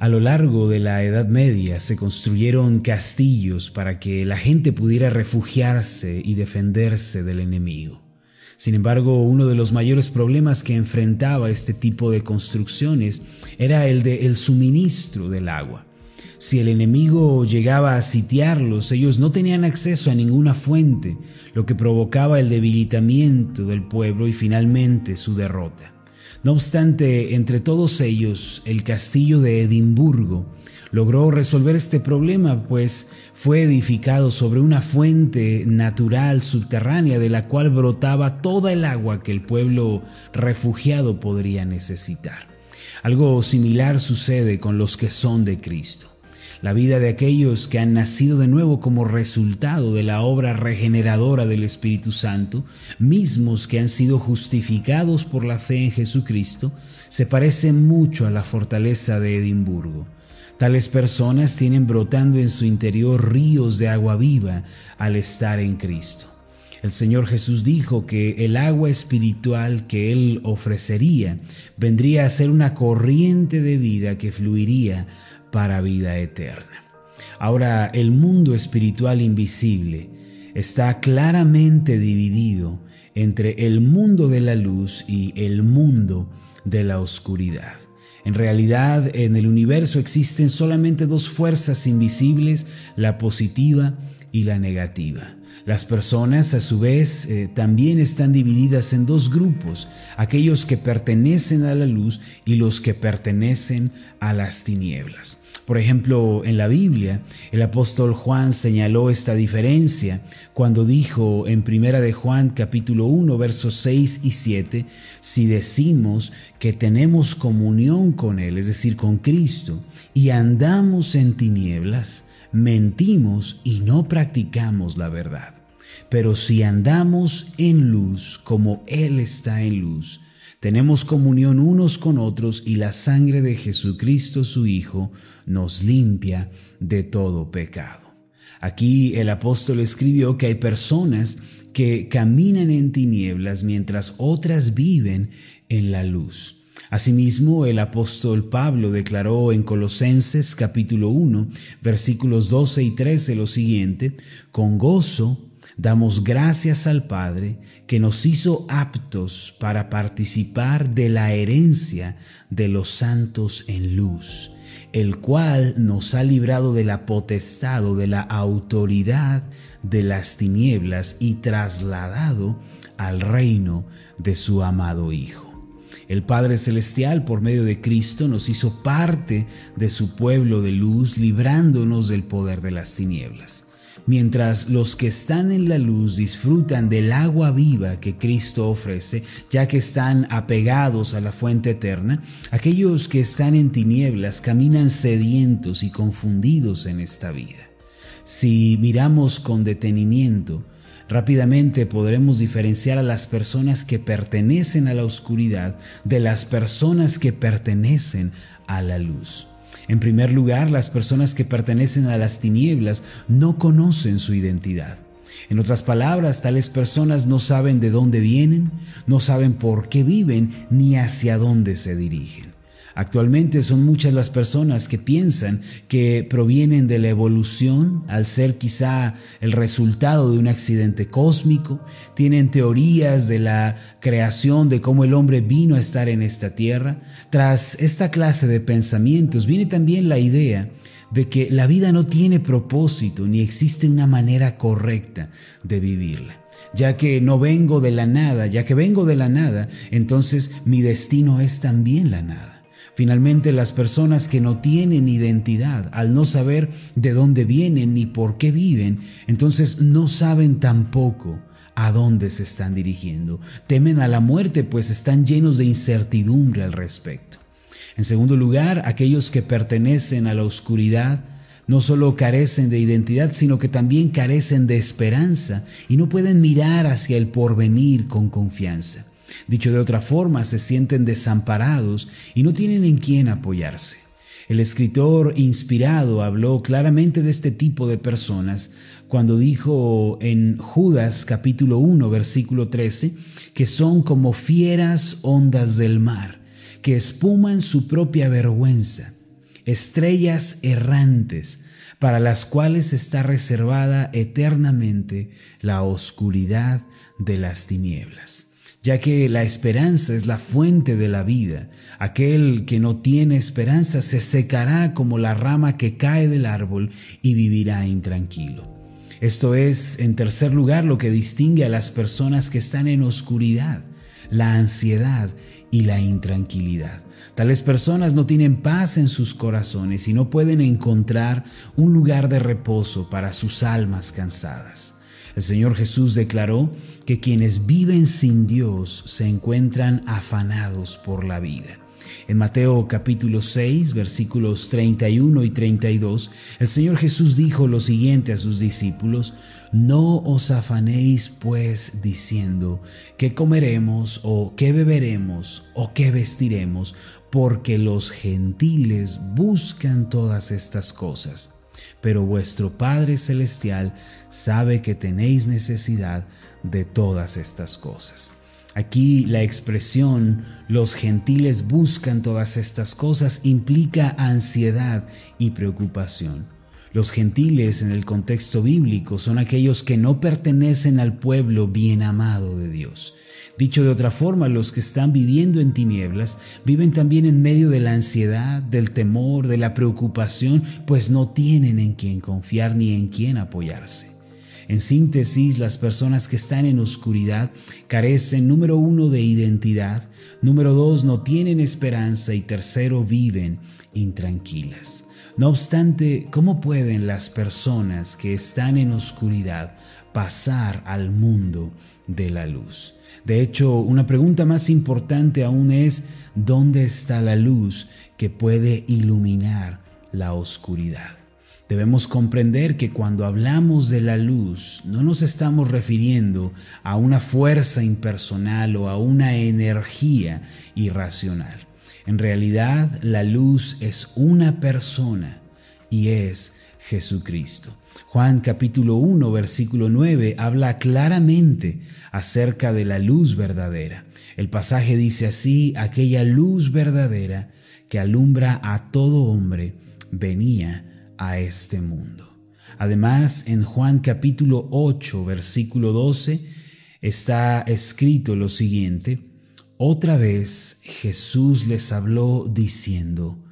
A lo largo de la Edad Media se construyeron castillos para que la gente pudiera refugiarse y defenderse del enemigo. Sin embargo, uno de los mayores problemas que enfrentaba este tipo de construcciones era el de el suministro del agua. Si el enemigo llegaba a sitiarlos, ellos no tenían acceso a ninguna fuente, lo que provocaba el debilitamiento del pueblo y finalmente su derrota. No obstante, entre todos ellos, el castillo de Edimburgo logró resolver este problema, pues fue edificado sobre una fuente natural subterránea de la cual brotaba toda el agua que el pueblo refugiado podría necesitar. Algo similar sucede con los que son de Cristo la vida de aquellos que han nacido de nuevo como resultado de la obra regeneradora del Espíritu Santo, mismos que han sido justificados por la fe en Jesucristo, se parece mucho a la fortaleza de Edimburgo. Tales personas tienen brotando en su interior ríos de agua viva al estar en Cristo. El Señor Jesús dijo que el agua espiritual que Él ofrecería vendría a ser una corriente de vida que fluiría para vida eterna. Ahora, el mundo espiritual invisible está claramente dividido entre el mundo de la luz y el mundo de la oscuridad. En realidad, en el universo existen solamente dos fuerzas invisibles, la positiva y la negativa. Las personas, a su vez, eh, también están divididas en dos grupos, aquellos que pertenecen a la luz y los que pertenecen a las tinieblas. Por ejemplo, en la Biblia, el apóstol Juan señaló esta diferencia cuando dijo en Primera de Juan capítulo 1 versos 6 y 7, si decimos que tenemos comunión con él, es decir, con Cristo, y andamos en tinieblas, mentimos y no practicamos la verdad. Pero si andamos en luz como Él está en luz, tenemos comunión unos con otros y la sangre de Jesucristo su Hijo nos limpia de todo pecado. Aquí el apóstol escribió que hay personas que caminan en tinieblas mientras otras viven en la luz. Asimismo, el apóstol Pablo declaró en Colosenses capítulo 1, versículos 12 y 13 lo siguiente, con gozo damos gracias al Padre que nos hizo aptos para participar de la herencia de los santos en luz, el cual nos ha librado de la potestad o de la autoridad de las tinieblas y trasladado al reino de su amado Hijo. El Padre Celestial, por medio de Cristo, nos hizo parte de su pueblo de luz, librándonos del poder de las tinieblas. Mientras los que están en la luz disfrutan del agua viva que Cristo ofrece, ya que están apegados a la fuente eterna, aquellos que están en tinieblas caminan sedientos y confundidos en esta vida. Si miramos con detenimiento, Rápidamente podremos diferenciar a las personas que pertenecen a la oscuridad de las personas que pertenecen a la luz. En primer lugar, las personas que pertenecen a las tinieblas no conocen su identidad. En otras palabras, tales personas no saben de dónde vienen, no saben por qué viven ni hacia dónde se dirigen. Actualmente son muchas las personas que piensan que provienen de la evolución al ser quizá el resultado de un accidente cósmico, tienen teorías de la creación, de cómo el hombre vino a estar en esta tierra. Tras esta clase de pensamientos viene también la idea de que la vida no tiene propósito ni existe una manera correcta de vivirla ya que no vengo de la nada, ya que vengo de la nada, entonces mi destino es también la nada. Finalmente, las personas que no tienen identidad, al no saber de dónde vienen ni por qué viven, entonces no saben tampoco a dónde se están dirigiendo. Temen a la muerte, pues están llenos de incertidumbre al respecto. En segundo lugar, aquellos que pertenecen a la oscuridad, no solo carecen de identidad, sino que también carecen de esperanza y no pueden mirar hacia el porvenir con confianza. Dicho de otra forma, se sienten desamparados y no tienen en quién apoyarse. El escritor inspirado habló claramente de este tipo de personas cuando dijo en Judas capítulo 1 versículo 13 que son como fieras ondas del mar, que espuman su propia vergüenza. estrellas errantes, para las cuales está reservada eternamente la oscuridad de las tinieblas ya que la esperanza es la fuente de la vida. Aquel que no tiene esperanza se secará como la rama que cae del árbol y vivirá intranquilo. Esto es, en tercer lugar, lo que distingue a las personas que están en oscuridad, la ansiedad y la intranquilidad. Tales personas no tienen paz en sus corazones y no pueden encontrar un lugar de reposo para sus almas cansadas. El Señor Jesús declaró que quienes viven sin Dios se encuentran afanados por la vida. En Mateo capítulo 6, versículos 31 y 32, el Señor Jesús dijo lo siguiente a sus discípulos, No os afanéis pues diciendo, ¿qué comeremos o qué beberemos o qué vestiremos? Porque los gentiles buscan todas estas cosas pero vuestro Padre Celestial sabe que tenéis necesidad de todas estas cosas. Aquí la expresión los gentiles buscan todas estas cosas implica ansiedad y preocupación. Los gentiles en el contexto bíblico son aquellos que no pertenecen al pueblo bien amado de Dios. Dicho de otra forma, los que están viviendo en tinieblas viven también en medio de la ansiedad, del temor, de la preocupación, pues no tienen en quién confiar ni en quién apoyarse. En síntesis, las personas que están en oscuridad carecen, número uno, de identidad, número dos, no tienen esperanza y tercero, viven intranquilas. No obstante, ¿cómo pueden las personas que están en oscuridad pasar al mundo de la luz? De hecho, una pregunta más importante aún es, ¿dónde está la luz que puede iluminar la oscuridad? Debemos comprender que cuando hablamos de la luz no nos estamos refiriendo a una fuerza impersonal o a una energía irracional. En realidad la luz es una persona y es Jesucristo. Juan capítulo 1 versículo 9 habla claramente acerca de la luz verdadera. El pasaje dice así, aquella luz verdadera que alumbra a todo hombre venía a este mundo. Además, en Juan capítulo 8, versículo 12, está escrito lo siguiente, otra vez Jesús les habló diciendo,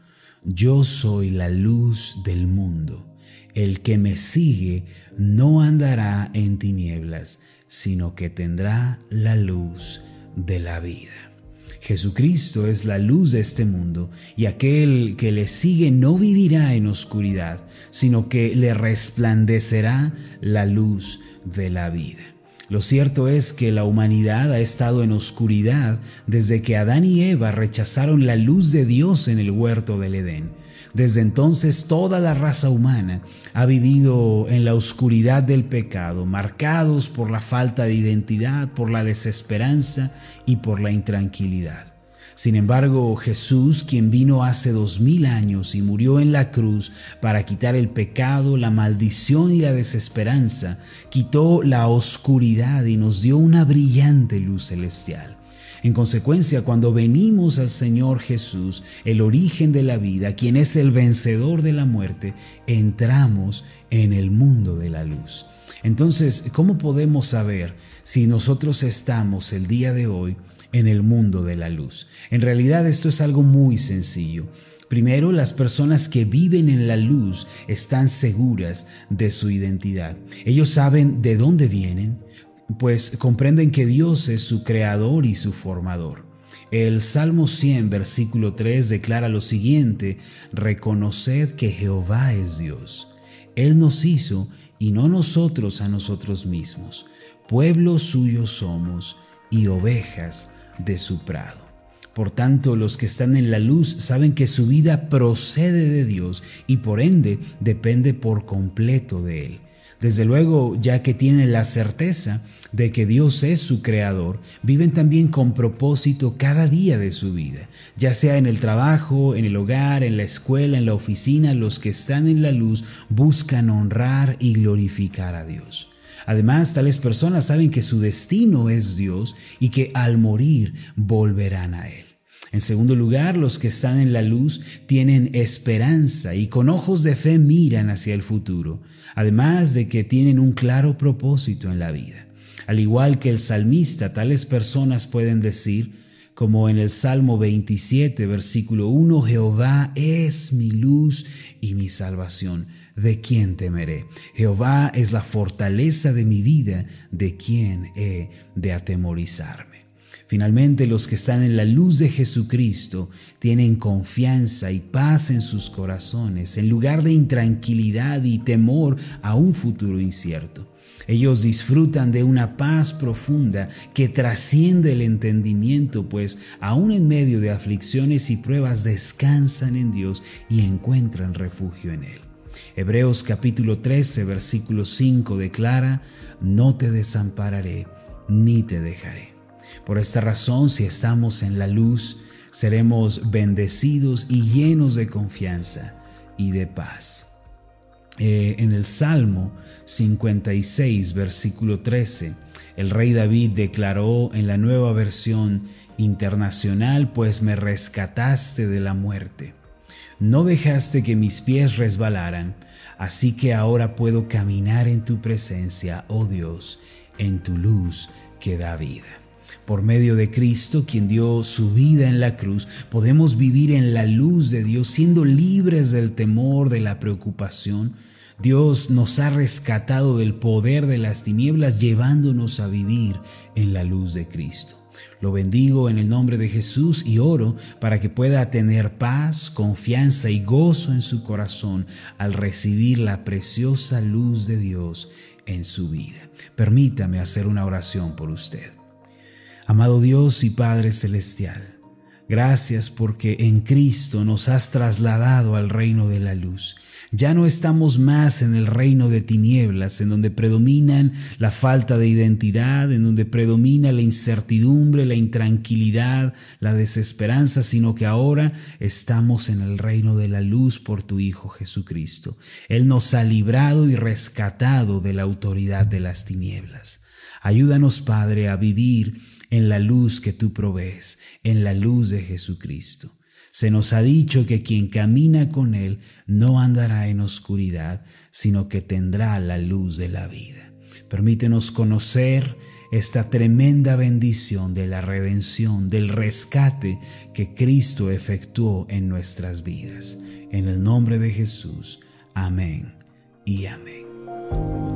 yo soy la luz del mundo. El que me sigue no andará en tinieblas, sino que tendrá la luz de la vida. Jesucristo es la luz de este mundo y aquel que le sigue no vivirá en oscuridad, sino que le resplandecerá la luz de la vida. Lo cierto es que la humanidad ha estado en oscuridad desde que Adán y Eva rechazaron la luz de Dios en el huerto del Edén. Desde entonces toda la raza humana ha vivido en la oscuridad del pecado, marcados por la falta de identidad, por la desesperanza y por la intranquilidad. Sin embargo, Jesús, quien vino hace dos mil años y murió en la cruz para quitar el pecado, la maldición y la desesperanza, quitó la oscuridad y nos dio una brillante luz celestial. En consecuencia, cuando venimos al Señor Jesús, el origen de la vida, quien es el vencedor de la muerte, entramos en el mundo de la luz. Entonces, ¿cómo podemos saber si nosotros estamos el día de hoy en el mundo de la luz? En realidad esto es algo muy sencillo. Primero, las personas que viven en la luz están seguras de su identidad. Ellos saben de dónde vienen, pues comprenden que Dios es su creador y su formador. El Salmo 100, versículo 3 declara lo siguiente, reconoced que Jehová es Dios. Él nos hizo y no nosotros a nosotros mismos. Pueblo suyo somos y ovejas de su prado. Por tanto, los que están en la luz saben que su vida procede de Dios y por ende depende por completo de Él. Desde luego, ya que tienen la certeza de que Dios es su creador, viven también con propósito cada día de su vida, ya sea en el trabajo, en el hogar, en la escuela, en la oficina, los que están en la luz buscan honrar y glorificar a Dios. Además, tales personas saben que su destino es Dios y que al morir volverán a Él. En segundo lugar, los que están en la luz tienen esperanza y con ojos de fe miran hacia el futuro, además de que tienen un claro propósito en la vida. Al igual que el salmista, tales personas pueden decir, como en el Salmo 27, versículo 1, Jehová es mi luz y mi salvación. ¿De quién temeré? Jehová es la fortaleza de mi vida. ¿De quién he de atemorizarme? Finalmente, los que están en la luz de Jesucristo tienen confianza y paz en sus corazones, en lugar de intranquilidad y temor a un futuro incierto. Ellos disfrutan de una paz profunda que trasciende el entendimiento, pues aún en medio de aflicciones y pruebas descansan en Dios y encuentran refugio en Él. Hebreos capítulo 13, versículo 5 declara, no te desampararé ni te dejaré. Por esta razón, si estamos en la luz, seremos bendecidos y llenos de confianza y de paz. Eh, en el Salmo 56, versículo 13, el rey David declaró en la nueva versión internacional, pues me rescataste de la muerte. No dejaste que mis pies resbalaran, así que ahora puedo caminar en tu presencia, oh Dios, en tu luz que da vida. Por medio de Cristo, quien dio su vida en la cruz, podemos vivir en la luz de Dios, siendo libres del temor, de la preocupación. Dios nos ha rescatado del poder de las tinieblas, llevándonos a vivir en la luz de Cristo. Lo bendigo en el nombre de Jesús y oro para que pueda tener paz, confianza y gozo en su corazón al recibir la preciosa luz de Dios en su vida. Permítame hacer una oración por usted. Amado Dios y Padre Celestial, gracias porque en Cristo nos has trasladado al reino de la luz. Ya no estamos más en el reino de tinieblas, en donde predominan la falta de identidad, en donde predomina la incertidumbre, la intranquilidad, la desesperanza, sino que ahora estamos en el reino de la luz por tu Hijo Jesucristo. Él nos ha librado y rescatado de la autoridad de las tinieblas. Ayúdanos, Padre, a vivir en la luz que tú provees, en la luz de Jesucristo. Se nos ha dicho que quien camina con Él no andará en oscuridad, sino que tendrá la luz de la vida. Permítenos conocer esta tremenda bendición de la redención, del rescate que Cristo efectuó en nuestras vidas. En el nombre de Jesús. Amén y amén.